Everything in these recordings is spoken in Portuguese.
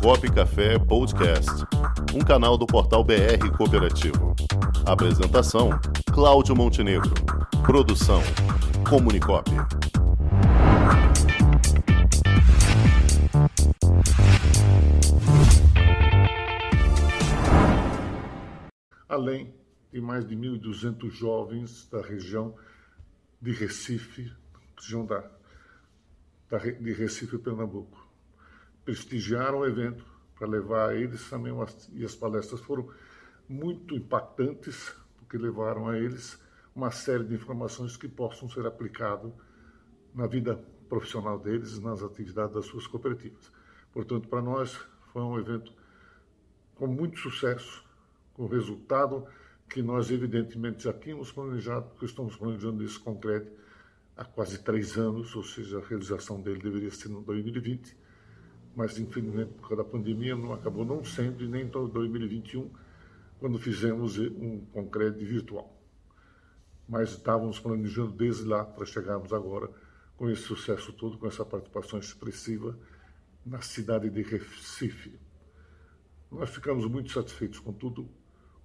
Comunicop Café Podcast, um canal do portal BR Cooperativo. Apresentação: Cláudio Montenegro. Produção: Comunicop. Além de mais de 1.200 jovens da região de Recife, região da, da, de Recife, Pernambuco. Prestigiaram o evento para levar eles também, umas, e as palestras foram muito impactantes, porque levaram a eles uma série de informações que possam ser aplicadas na vida profissional deles, nas atividades das suas cooperativas. Portanto, para nós foi um evento com muito sucesso, com resultado que nós evidentemente já tínhamos planejado, porque estamos planejando isso concreto há quase três anos, ou seja, a realização dele deveria ser no 2020, mas infelizmente por causa da pandemia não acabou não sendo e nem em 2021 quando fizemos um concreto virtual. Mas estávamos planejando desde lá para chegarmos agora com esse sucesso todo, com essa participação expressiva na cidade de Recife. Nós ficamos muito satisfeitos com tudo,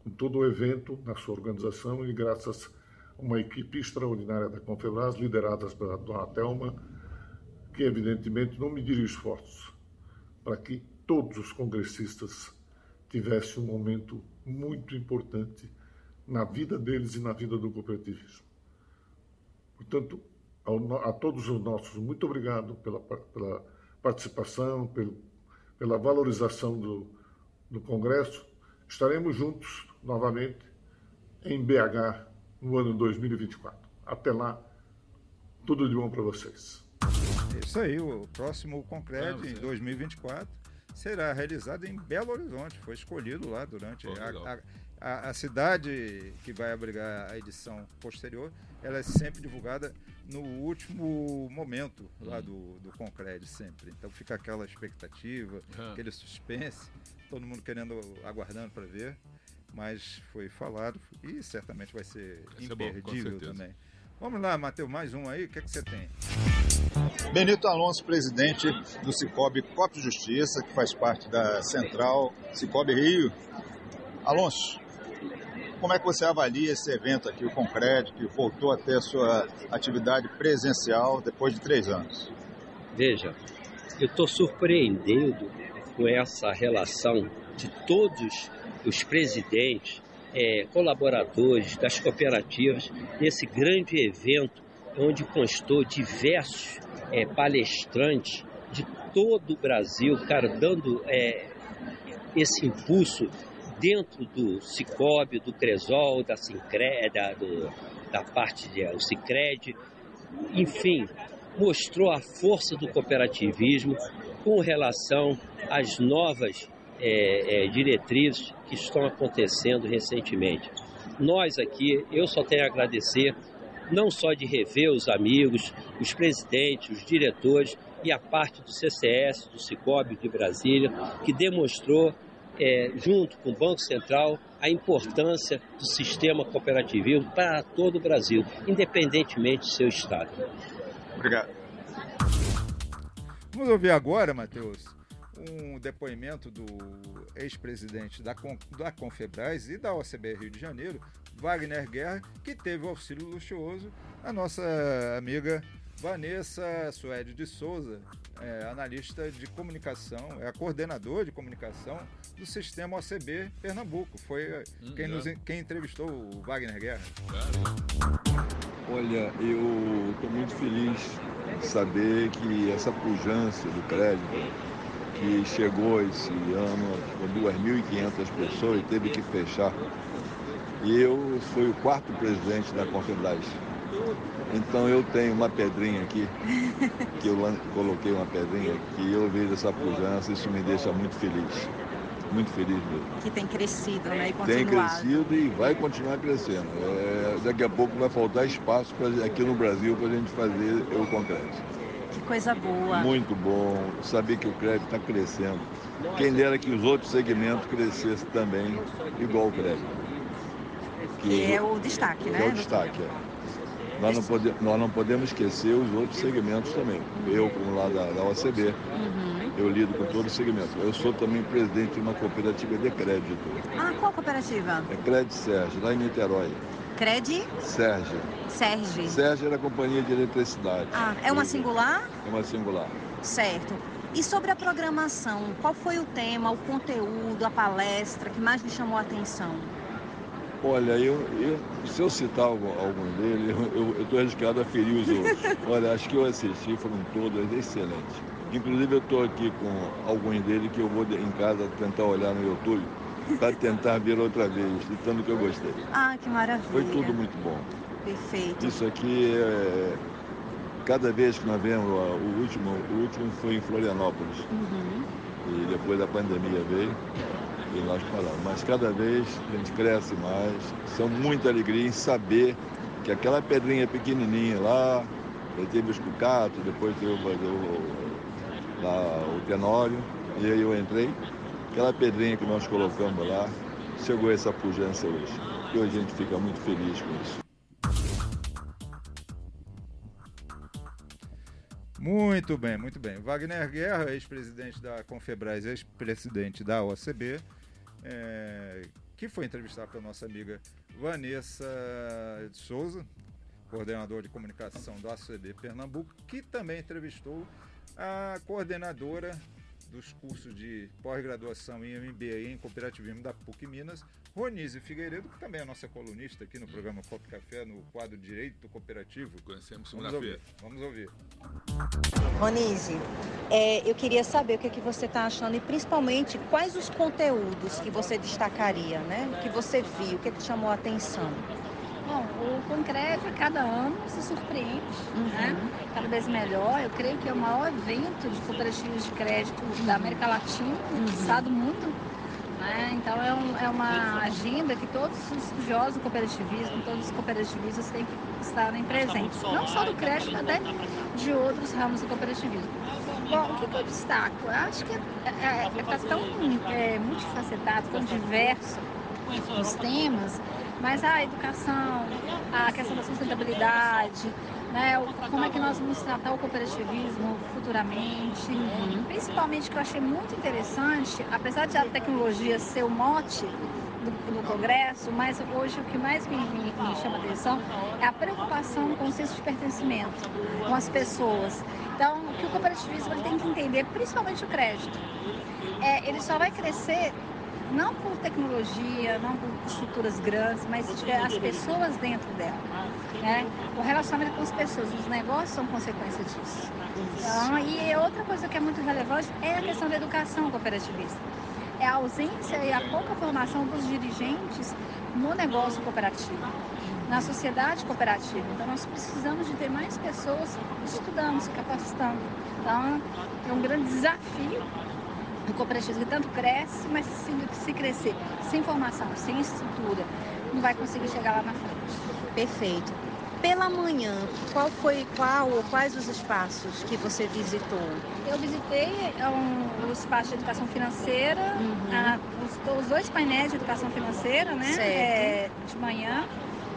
com todo o evento, na sua organização e graças uma equipe extraordinária da Confebras, liderada pela dona Thelma, que evidentemente não mediram esforços para que todos os congressistas tivessem um momento muito importante na vida deles e na vida do cooperativismo. Portanto, a, todos os nossos, muito obrigado pela, pela participação, pelo, pela valorização do, do Congresso. Estaremos juntos novamente em BH no ano 2024. Até lá, tudo de bom para vocês. Isso aí, o próximo Concreto em 2024 será realizado em Belo Horizonte. Foi escolhido lá durante a, a, a, cidade que vai abrigar a edição posterior. Ela é sempre divulgada no último momento lá do, do Concred, sempre. Então fica aquela expectativa, uhum. aquele suspense, todo mundo querendo, aguardando para ver mas foi falado e certamente vai ser vai imperdível ser bom, também. Vamos lá, Matheus, mais um aí, o que, é que você tem? Benito Alonso, presidente do Cicobi Cop Justiça, que faz parte da Central Cicobi Rio. Alonso, como é que você avalia esse evento aqui, o Concreto, que voltou a ter a sua atividade presencial depois de três anos? Veja, eu estou surpreendido com essa relação de todos os presidentes, é, colaboradores das cooperativas nesse grande evento onde constou diversos é, palestrantes de todo o Brasil, cara, dando é, esse impulso dentro do Cicobi, do Cresol, da Sincre, da, do, da parte de o Cicred, enfim, mostrou a força do cooperativismo com relação às novas é, é, diretrizes que estão acontecendo recentemente. Nós aqui, eu só tenho a agradecer, não só de rever os amigos, os presidentes, os diretores e a parte do CCS, do Cicobi de Brasília, que demonstrou, é, junto com o Banco Central, a importância do sistema cooperativo para todo o Brasil, independentemente do seu estado. Obrigado. Vamos ouvir agora, Matheus, um depoimento do ex-presidente da, da Confebras e da OCB Rio de Janeiro, Wagner Guerra, que teve o auxílio luxuoso a nossa amiga Vanessa Suede de Souza, é, analista de comunicação, é a coordenadora de comunicação do sistema OCB Pernambuco. Foi hum, quem, nos, quem entrevistou o Wagner Guerra. Olha, eu estou muito feliz de saber que essa pujança do crédito que chegou esse ano com 2.500 pessoas e teve que fechar. E eu fui o quarto presidente da Confederação. Então eu tenho uma pedrinha aqui, que eu coloquei uma pedrinha, que eu vejo essa pujança, isso me deixa muito feliz. Muito feliz mesmo. Que tem crescido, né? E. Tem crescido e vai continuar crescendo. É, daqui a pouco vai faltar espaço pra, aqui no Brasil para a gente fazer o concreto coisa boa. Muito bom saber que o crédito está crescendo. Quem dera que os outros segmentos crescessem também, igual o crédito. Que, que é o destaque, né? é o destaque, é. nós não, pode, nós não podemos esquecer os outros segmentos também. Eu, como lá da, da OCB, uhum. eu lido com todos os segmentos. Eu sou também presidente de uma cooperativa de crédito. Ah, qual cooperativa? É Crédito Sérgio, lá em Niterói. Credi? Sérgio. Sérgio. Sérgio era a companhia de eletricidade. Ah, é uma singular? É uma singular. Certo. E sobre a programação, qual foi o tema, o conteúdo, a palestra que mais lhe chamou a atenção? Olha, eu, eu se eu citar algum, algum deles, eu estou arriscado a ferir os outros. Olha, acho que eu assisti, foram todos excelentes. Inclusive eu estou aqui com alguns deles que eu vou em casa tentar olhar no YouTube para tentar ver outra vez, de tanto que eu gostei. Ah, que maravilha. Foi tudo muito bom. Perfeito. Isso aqui é. Cada vez que nós vemos, o último, o último foi em Florianópolis. Uhum. E depois a pandemia veio e nós paramos. Mas cada vez a gente cresce mais. São muita alegria em saber que aquela pedrinha pequenininha lá, teve os cucatos, depois teve o, o, lá, o tenório, e aí eu entrei. Aquela pedrinha que nós colocamos lá, chegou essa pujança hoje. E hoje a gente fica muito feliz com isso. Muito bem, muito bem. Wagner Guerra, ex-presidente da Confebras, ex-presidente da OCB, é, que foi entrevistado pela nossa amiga Vanessa de Souza, coordenadora de comunicação da OCB Pernambuco, que também entrevistou a coordenadora dos cursos de pós-graduação em MBA em Cooperativismo da PUC Minas, Ronise Figueiredo, que também é nossa colunista aqui no programa Copo Café, no quadro Direito Cooperativo. Conhecemos segunda-feira. Vamos ouvir. Ronise, é, eu queria saber o que, é que você está achando e principalmente quais os conteúdos que você destacaria, né? O que você viu, o que, é que chamou a atenção. Bom, o Concreto a cada ano se surpreende, uhum. né? cada vez melhor. Eu creio que é o maior evento de cooperativas de crédito da América Latina, uhum. do mundo. Né? Então é, um, é, uma agenda que todos os estudiosos do cooperativismo, todos os cooperativistas têm que estarem presentes. Não só do crédito, mas até de outros ramos do cooperativismo. Bom, o que, que eu destaco? Eu acho que está é, é, é, tão é, multifacetado, tão diverso os temas, mas a educação, a questão da sustentabilidade, né, como é que nós vamos tratar o cooperativismo futuramente. Uhum. Principalmente que eu achei muito interessante, apesar de a tecnologia ser o mote do, do Congresso, mas hoje o que mais me, me, me chama atenção é a preocupação com o senso de pertencimento, com as pessoas. Então, o que o cooperativismo tem que entender, principalmente o crédito, é, ele só vai crescer não por tecnologia, não por estruturas grandes, mas tiver as pessoas dentro dela. Né? O relacionamento com as pessoas, os negócios são consequência disso. Então, e outra coisa que é muito relevante é a questão da educação cooperativista. É a ausência e a pouca formação dos dirigentes no negócio cooperativo, na sociedade cooperativa. Então nós precisamos de ter mais pessoas estudando, se capacitando. Então é um grande desafio o cooperativismo tanto cresce, mas se, se crescer sem formação, sem estrutura, não vai conseguir chegar lá na frente. Perfeito. Pela manhã, qual foi qual ou quais os espaços que você visitou? Eu visitei um, o espaço de educação financeira, uhum. a, os, os, dois painéis de educação financeira, né? É, de manhã.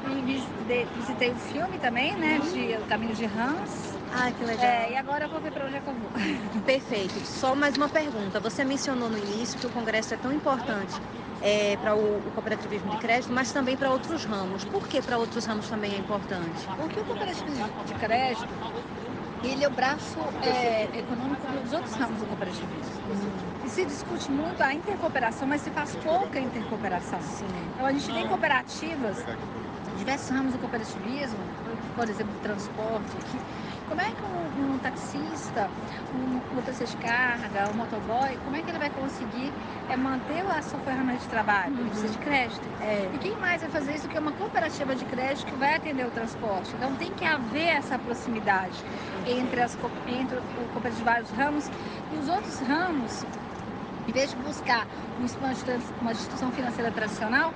E visitei, visitei, o filme também, né? Uhum. De O Caminho de Hans. Ah, que legal. É, e agora eu vou ver para onde é que eu vou. Perfeito. Só mais uma pergunta. Você mencionou no início que o Congresso é tão importante é, para o, o, cooperativismo de crédito, mas também para outros ramos. Por que para outros ramos também é importante? Porque o cooperativismo de crédito, ele é o braço é, econômico dos outros ramos do cooperativismo. Hum. E se discute muito a intercooperação, mas se faz pouca intercooperação. Sim. Então a gente tem cooperativas, diversos ramos do cooperativismo, por exemplo, transporte, que como é que um, um taxista, um motorista de carga, um motoboy, como é que ele vai conseguir é, manter a sua ferramenta de trabalho? Ele precisa de crédito. É. E quem mais vai fazer isso do que uma cooperativa de crédito que vai atender o transporte? Então tem que haver essa proximidade entre, as, entre o cooperativo de vários ramos e os outros ramos, em vez de buscar uma instituição financeira tradicional,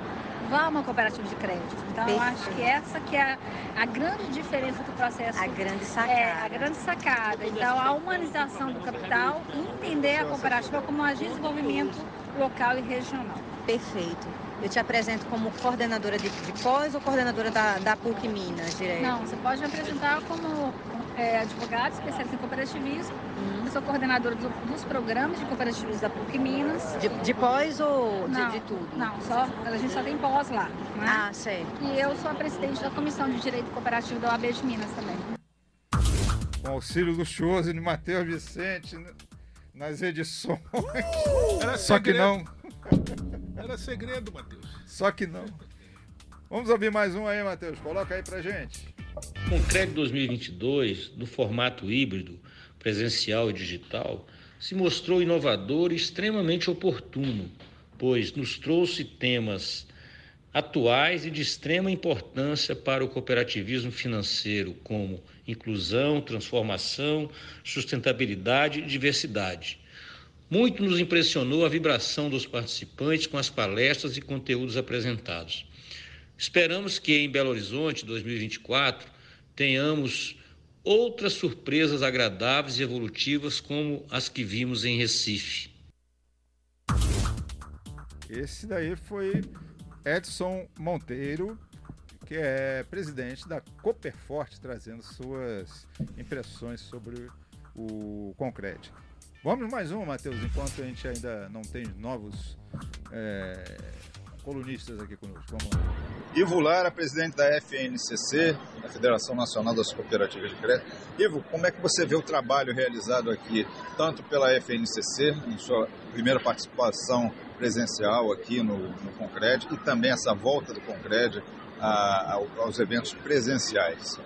vá a uma cooperativa de crédito. Então, Perfeito. acho que essa que é a, a, grande diferença do processo. A grande sacada. É, a grande sacada. Então, a humanização do capital e entender a cooperativa como um agente de desenvolvimento local e regional. Perfeito. Eu te apresento como coordenadora de, de pós ou coordenadora da, da PUC Minas, direto? Não, você pode me apresentar como é, advogado especialista em cooperativismo. Uhum. Eu sou coordenadora do, dos programas de cooperativismo da PUC Minas. De, de pós ou não, de, de, tudo? Não, só, a gente só tem pós lá. Né? Ah, certo. E eu sou a presidente da Comissão de Direito Cooperativo da OAB de Minas também. Com auxílio luxuoso de Matheus Vicente nas edições. Era Só que não. Era segredo, Matheus. Só que não. Vamos ouvir mais um aí, Matheus. Coloca aí pra gente. Concreto 2022, no formato híbrido, presencial e digital, se mostrou inovador e extremamente oportuno, pois nos trouxe temas atuais e de extrema importância para o cooperativismo financeiro, como inclusão, transformação, sustentabilidade e diversidade. Muito nos impressionou a vibração dos participantes com as palestras e conteúdos apresentados. Esperamos que em Belo Horizonte 2024 tenhamos outras surpresas agradáveis e evolutivas como as que vimos em Recife. Esse daí foi Edson Monteiro, que é presidente da Cooperforte, trazendo suas impressões sobre o Concrete. Vamos mais uma, Matheus, enquanto a gente ainda não tem novos é, colunistas aqui conosco. Vamos lá. Ivo Lara, presidente da FNCC, a Federação Nacional das Cooperativas de Crédito. Ivo, como é que você vê o trabalho realizado aqui, tanto pela FNCC, em sua primeira participação presencial aqui no, no Concred, e também essa volta do Concred a, a, aos eventos presenciais?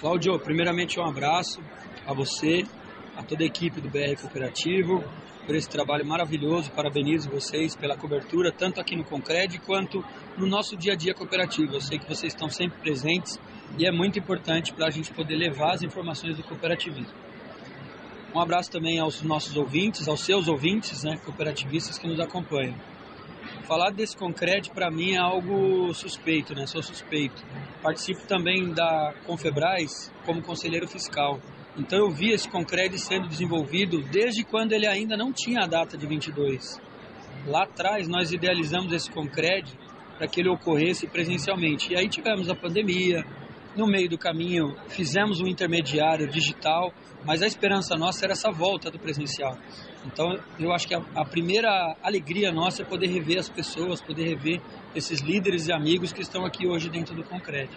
Cláudio, primeiramente um abraço a você, a toda a equipe do BR Cooperativo, por esse trabalho maravilhoso. Parabenizo vocês pela cobertura, tanto aqui no Concred quanto no nosso dia a dia cooperativo. Eu sei que vocês estão sempre presentes e é muito importante para a gente poder levar as informações do cooperativismo. Um abraço também aos nossos ouvintes, aos seus ouvintes, né, cooperativistas que nos acompanham. Falar desse Concred para mim é algo suspeito, né? Sou suspeito. Participo também da Confebras como conselheiro fiscal. Então eu vi esse Concred sendo desenvolvido desde quando ele ainda não tinha a data de 22. Lá atrás nós idealizamos esse Concred para que ele ocorresse presencialmente. E aí tivemos a pandemia, no meio do caminho fizemos um intermediário digital, mas a esperança nossa era essa volta do presencial. Então eu acho que a, a primeira alegria nossa é poder rever as pessoas, poder rever esses líderes e amigos que estão aqui hoje dentro do Concred.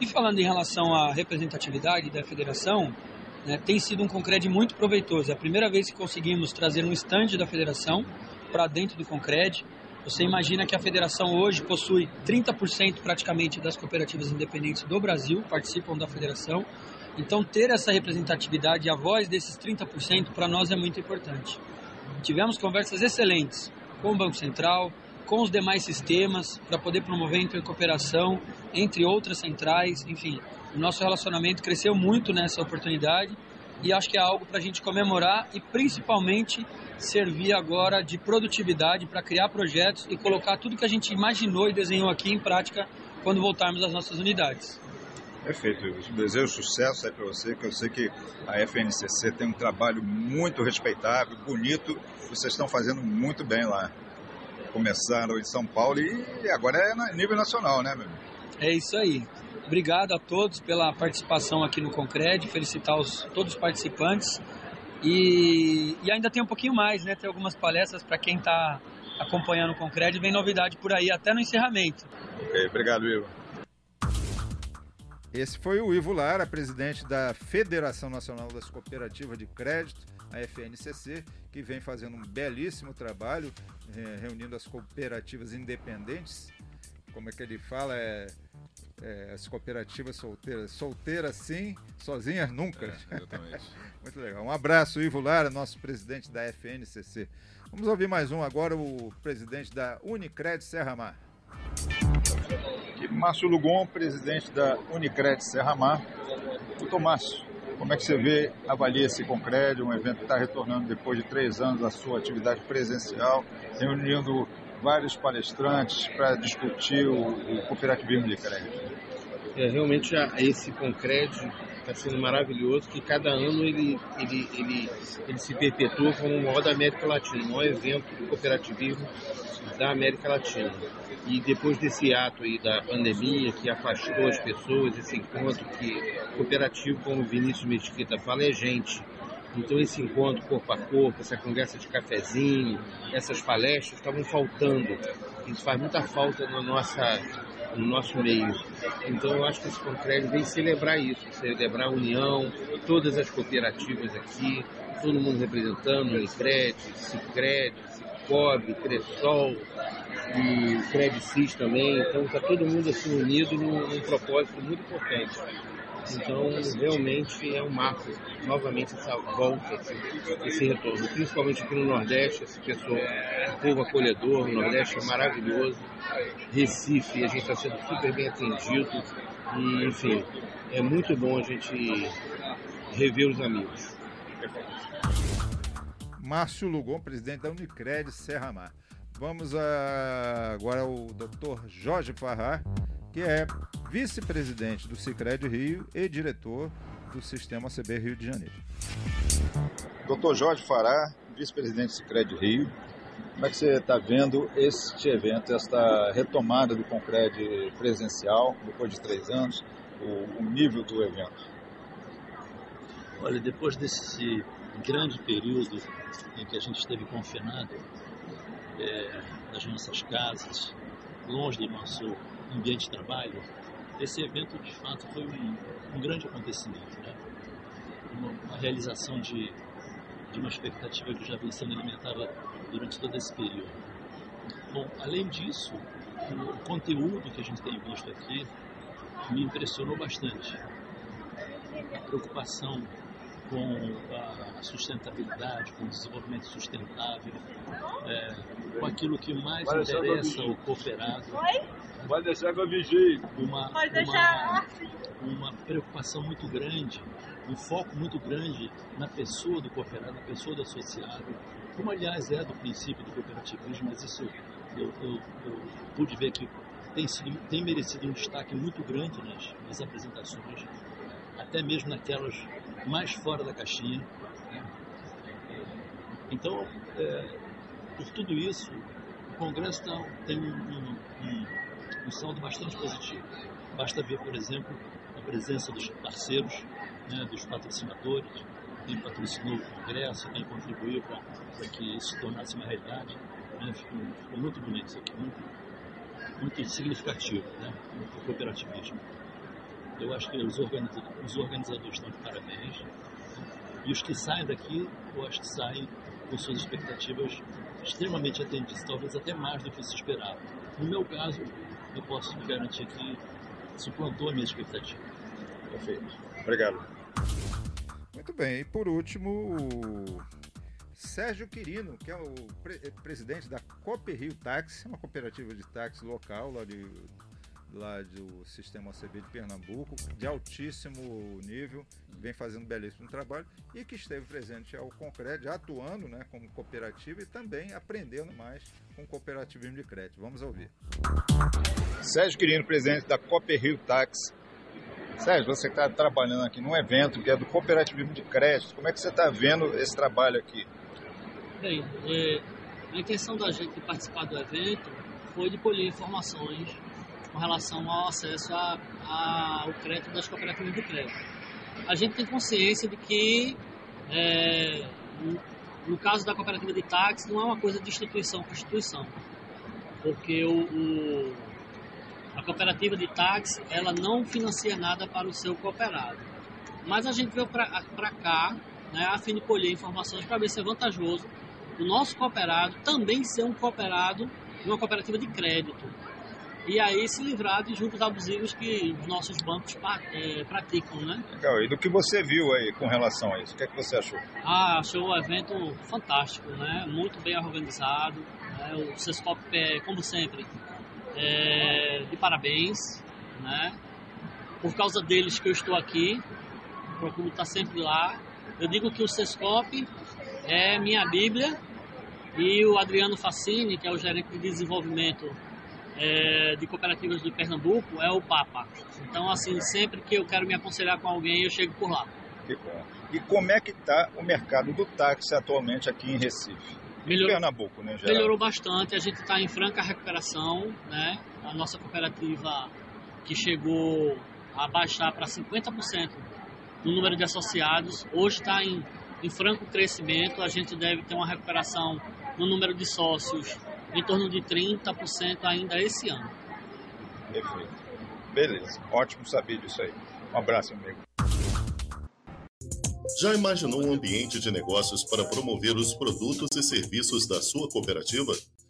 E falando em relação à representatividade da federação, né, tem sido um Concred muito proveitoso. É a primeira vez que conseguimos trazer um estande da federação para dentro do Concred. Você imagina que a federação hoje possui 30% praticamente das cooperativas independentes do Brasil participam da federação. Então, ter essa representatividade e a voz desses 30% para nós é muito importante. Tivemos conversas excelentes com o Banco Central, com os demais sistemas para poder promover intercooperação entre outras centrais, enfim, o nosso relacionamento cresceu muito nessa oportunidade e acho que é algo para a gente comemorar e principalmente servir agora de produtividade para criar projetos e colocar tudo que a gente imaginou e desenhou aqui em prática quando voltarmos às nossas unidades. Perfeito, eu desejo sucesso aí para você, que eu sei que a FNCC tem um trabalho muito respeitável, bonito, vocês estão fazendo muito bem lá começaram em São Paulo e agora é nível nacional, né, meu? É isso aí. Obrigado a todos pela participação aqui no Concred, felicitar os, todos os participantes. E, e ainda tem um pouquinho mais, né? Tem algumas palestras para quem está acompanhando o Concred, vem novidade por aí, até no encerramento. Ok, obrigado, Ivo. Esse foi o Ivo Lara, presidente da Federação Nacional das Cooperativas de Crédito, a FNCC, que vem fazendo um belíssimo trabalho, é, reunindo as cooperativas independentes. Como é que ele fala? É, é, as cooperativas solteiras. Solteiras sim, sozinhas nunca. É, exatamente. Muito legal. Um abraço, Ivo Lara, nosso presidente da FNCC. Vamos ouvir mais um agora, o presidente da Unicred Serra Mar. Márcio Lugon, presidente da Unicred Serra Mar. Doutor Márcio, como é que você vê, avalia esse Concred, um evento que está retornando depois de três anos a sua atividade presencial, reunindo vários palestrantes para discutir o, o, cooperativismo de crédito? É, realmente esse Concred está sendo maravilhoso, que cada ano ele, ele, ele, ele se perpetua como o maior da América Latina, o maior evento de cooperativismo da América Latina. E depois desse ato aí da pandemia que afastou as pessoas, esse encontro que cooperativo, como o Vinícius Mesquita fala, é gente. Então esse encontro corpo a corpo, essa conversa de cafezinho, essas palestras estavam faltando. Isso faz muita falta na nossa, no nosso meio. Então eu acho que esse Concred vem celebrar isso, celebrar a união, todas as cooperativas aqui, todo mundo representando, Unicred, Cicred, Cicobi, Cressol, e Credcis também. Então está todo mundo assim unido num, num, propósito muito importante. Então realmente é um marco, novamente essa volta, esse, retorno, principalmente aqui no Nordeste, esse pessoal, um povo acolhedor, o Nordeste é maravilhoso, Recife, a gente está sendo super bem atendido e enfim, é muito bom a gente rever os amigos. Márcio Lugon, presidente da Unicred Serra Mar. Vamos a, agora ao Dr. Jorge Farrar, que é vice-presidente do Cicred Rio e diretor do Sistema CB Rio de Janeiro. Dr. Jorge Farrar, vice-presidente do Cicred Rio, como é que você está vendo este evento, esta retomada do Concred presencial, depois de três anos, o, o nível do evento? Olha, depois desse grande período em que a gente esteve confinado, é, das nossas casas, longe do nosso ambiente de trabalho, esse evento de fato foi um, um grande acontecimento, né? uma, uma realização de, de, uma expectativa que já vem sendo alimentada durante todo esse período. Bom, além disso, o conteúdo que a gente tem visto aqui me impressionou bastante. A preocupação com a sustentabilidade, com o desenvolvimento sustentável, é, com aquilo que mais Vai interessa ao cooperado. Vai deixar que eu vigie. Uma, uma, uma preocupação muito grande, um foco muito grande na pessoa do cooperado, na pessoa do associado, como aliás é do princípio do cooperativismo, mas isso eu, eu, eu pude ver que tem, sido, tem merecido um destaque muito grande nas, nas apresentações, até mesmo naquelas mais fora da caixinha. Né? Então, é, por tudo isso, o Congresso tá, tem um, um, um, um saldo bastante positivo. Basta ver, por exemplo, a presença dos parceiros, né, dos patrocinadores, quem patrocinou o Congresso, quem contribuiu para que isso se tornasse uma realidade. Né? Ficou, ficou, muito bonito isso aqui, muito, muito significativo né, o cooperativismo. Eu acho que os organizadores, os organizadores estão de parabéns. E os que saem daqui, eu acho que saem com suas expectativas extremamente atendidas, talvez até mais do que se esperava. No meu caso, eu posso garantir que suplantou a minha expectativa. Perfeito. Obrigado. Muito bem. E por último, o Sérgio Quirino, que é o pre presidente da Cop Rio Táxi, uma cooperativa de táxi local lá de lá do sistema OCB de Pernambuco, de altíssimo nível, vem fazendo belíssimo trabalho e que esteve presente ao Concred, atuando né, como cooperativa e também aprendendo mais com cooperativismo de crédito. Vamos ouvir. Sérgio Quirino, presidente da Cooper Rio Tax. Sérgio, você está trabalhando aqui num evento que é do cooperativismo de crédito. Como é que você está vendo esse trabalho aqui? Bem, é, a intenção da gente participar do evento foi de colher informações com relação ao acesso a, a, ao crédito das cooperativas de crédito. A gente tem consciência de que, é, no, no, caso da cooperativa de táxi, não é uma coisa de instituição para instituição, porque o, o, a cooperativa de táxi ela não financia nada para o seu cooperado. Mas a gente veio para cá né, a fim de colher informações para ver se é vantajoso o nosso cooperado também ser um cooperado de uma cooperativa de crédito e aí se livrar de juros abusivos que os nossos bancos é, praticam, né? Legal. E do que você viu aí com relação a isso? O que, é que você achou? Ah, achou o evento fantástico, né? Muito bem organizado. Né? O Sescop, é, como sempre, é, de parabéns, né? Por causa deles que eu estou aqui, procuro estar sempre lá. Eu digo que o Sescop é minha bíblia e o Adriano Facini, que é o gerente de desenvolvimento é, de cooperativas de Pernambuco é o Papa. Então, assim, sempre que eu quero me aconselhar com alguém, eu chego por lá. Que bom. E como é que está o mercado do táxi atualmente aqui em Recife? Melhorou, Pernambuco, né, geral? Melhorou bastante, a gente está em franca recuperação, né? A nossa cooperativa que chegou a baixar para 50% no número de associados, hoje está em, em franco crescimento, a gente deve ter uma recuperação no número de sócios em torno de 30% ainda esse ano. Perfeito. Beleza, ótimo saber disso aí. Um abraço, amigo. Já imaginou um ambiente de negócios para promover os produtos e serviços da sua cooperativa?